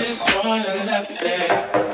just wanna love, babe.